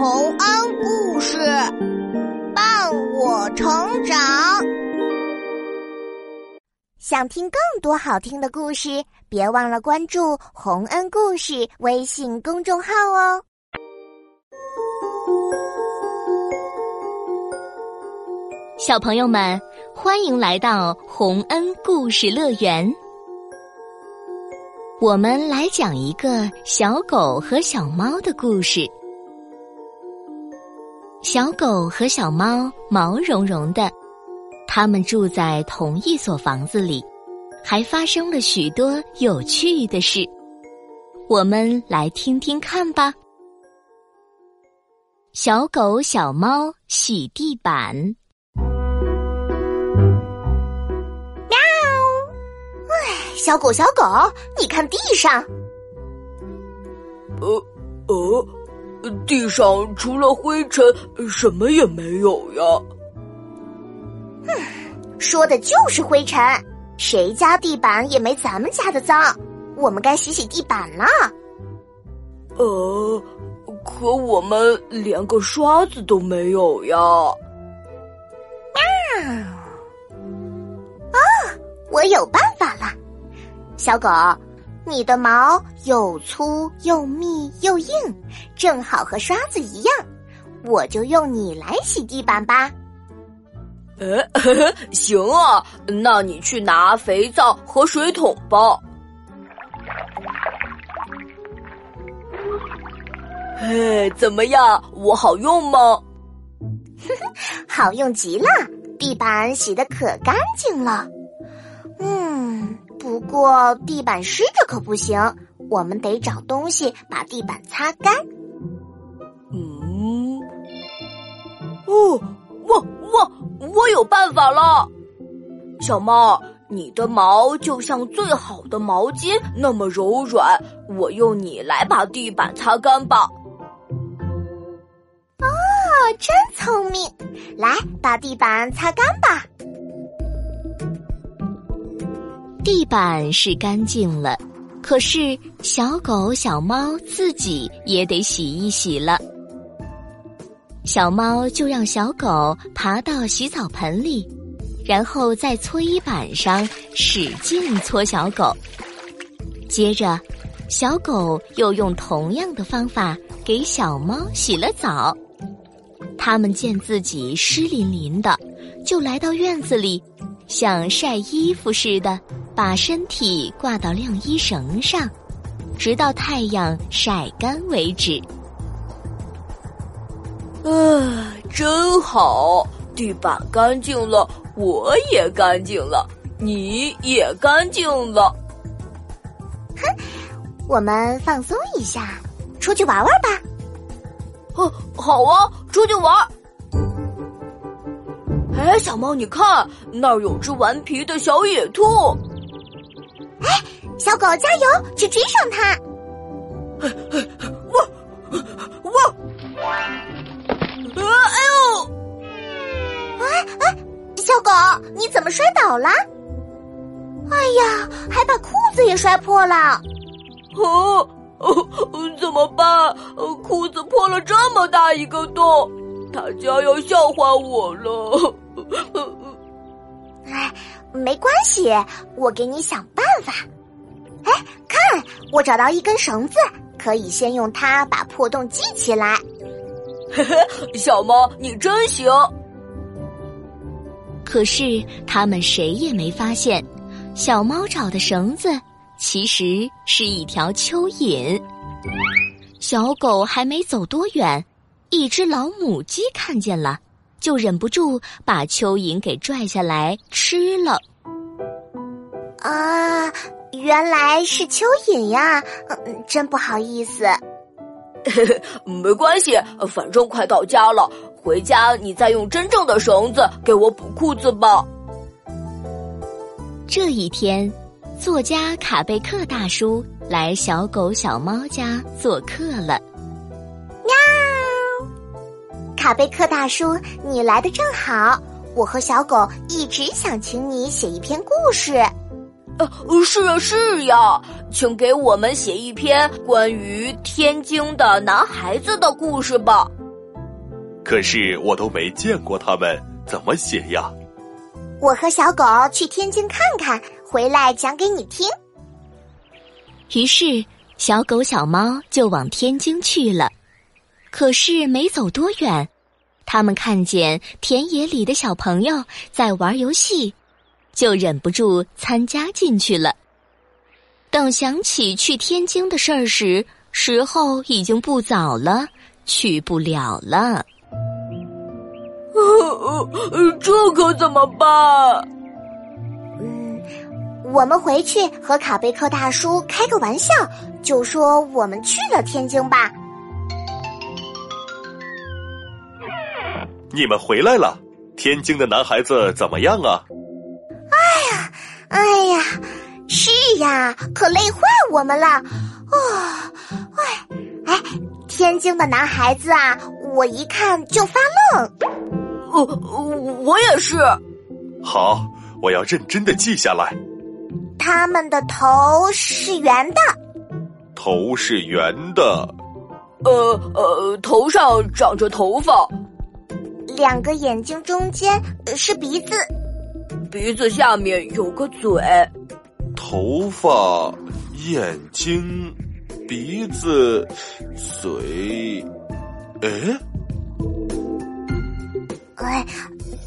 洪恩故事伴我成长。想听更多好听的故事，别忘了关注洪恩故事微信公众号哦。小朋友们，欢迎来到洪恩故事乐园。我们来讲一个小狗和小猫的故事。小狗和小猫毛茸茸的，它们住在同一所房子里，还发生了许多有趣的事。我们来听听看吧。小狗、小猫洗地板。喵！哎，小狗，小狗，你看地上。呃，呃。地上除了灰尘，什么也没有呀。哼，说的就是灰尘，谁家地板也没咱们家的脏。我们该洗洗地板了。呃，可我们连个刷子都没有呀。喵！啊，我有办法了，小狗。你的毛又粗又密又硬，正好和刷子一样，我就用你来洗地板吧。呃，行啊，那你去拿肥皂和水桶吧。哎，怎么样？我好用吗？好用极了，地板洗的可干净了。不过地板湿着可不行，我们得找东西把地板擦干。嗯，哦，我我我有办法了，小猫，你的毛就像最好的毛巾那么柔软，我用你来把地板擦干吧。哦，真聪明，来把地板擦干吧。地板是干净了，可是小狗、小猫自己也得洗一洗了。小猫就让小狗爬到洗澡盆里，然后在搓衣板上使劲搓小狗。接着，小狗又用同样的方法给小猫洗了澡。他们见自己湿淋淋的，就来到院子里，像晒衣服似的。把身体挂到晾衣绳上，直到太阳晒干为止。啊，真好！地板干净了，我也干净了，你也干净了。哼，我们放松一下，出去玩玩吧。哦，好啊，出去玩。哎，小猫，你看那儿有只顽皮的小野兔。哎，小狗加油，去追上它！我我，啊！哎呦！哎哎，小狗，你怎么摔倒了？哎呀，还把裤子也摔破了！哦哦，怎么办？裤子破了这么大一个洞，大家要笑话我了。哎。没关系，我给你想办法。哎，看，我找到一根绳子，可以先用它把破洞系起来。嘿嘿，小猫，你真行。可是他们谁也没发现，小猫找的绳子其实是一条蚯蚓。小狗还没走多远，一只老母鸡看见了。就忍不住把蚯蚓给拽下来吃了。啊，原来是蚯蚓呀！嗯真不好意思。没关系，反正快到家了，回家你再用真正的绳子给我补裤子吧。这一天，作家卡贝克大叔来小狗小猫家做客了。卡贝克大叔，你来的正好。我和小狗一直想请你写一篇故事。呃，是啊，是呀，请给我们写一篇关于天津的男孩子的故事吧。可是我都没见过他们，怎么写呀？我和小狗去天津看看，回来讲给你听。于是，小狗、小猫就往天津去了。可是没走多远，他们看见田野里的小朋友在玩游戏，就忍不住参加进去了。等想起去天津的事儿时，时候已经不早了，去不了了。这可怎么办？嗯，我们回去和卡贝克大叔开个玩笑，就说我们去了天津吧。你们回来了，天津的男孩子怎么样啊？哎呀，哎呀，是呀，可累坏我们了。哦，哎，哎，天津的男孩子啊，我一看就发愣。哦，我也是。好，我要认真的记下来。他们的头是圆的。头是圆的。呃呃，头上长着头发。两个眼睛中间是鼻子，鼻子下面有个嘴，头发、眼睛、鼻子、嘴，哎，哎，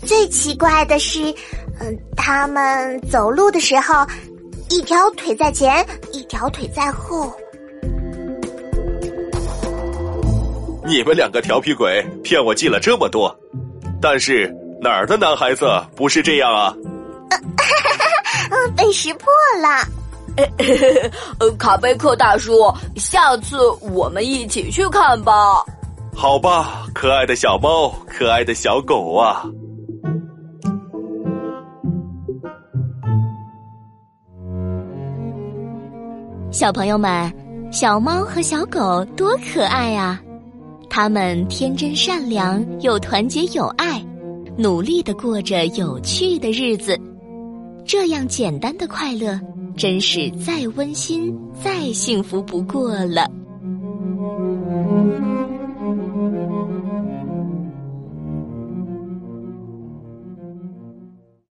最奇怪的是，嗯，他们走路的时候，一条腿在前，一条腿在后。你们两个调皮鬼，骗我记了这么多。但是哪儿的男孩子不是这样啊？被识破了。呃，卡贝克大叔，下次我们一起去看吧。好吧，可爱的小猫，可爱的小狗啊！小朋友们，小猫和小狗多可爱啊！他们天真善良又团结友爱，努力的过着有趣的日子。这样简单的快乐，真是再温馨、再幸福不过了。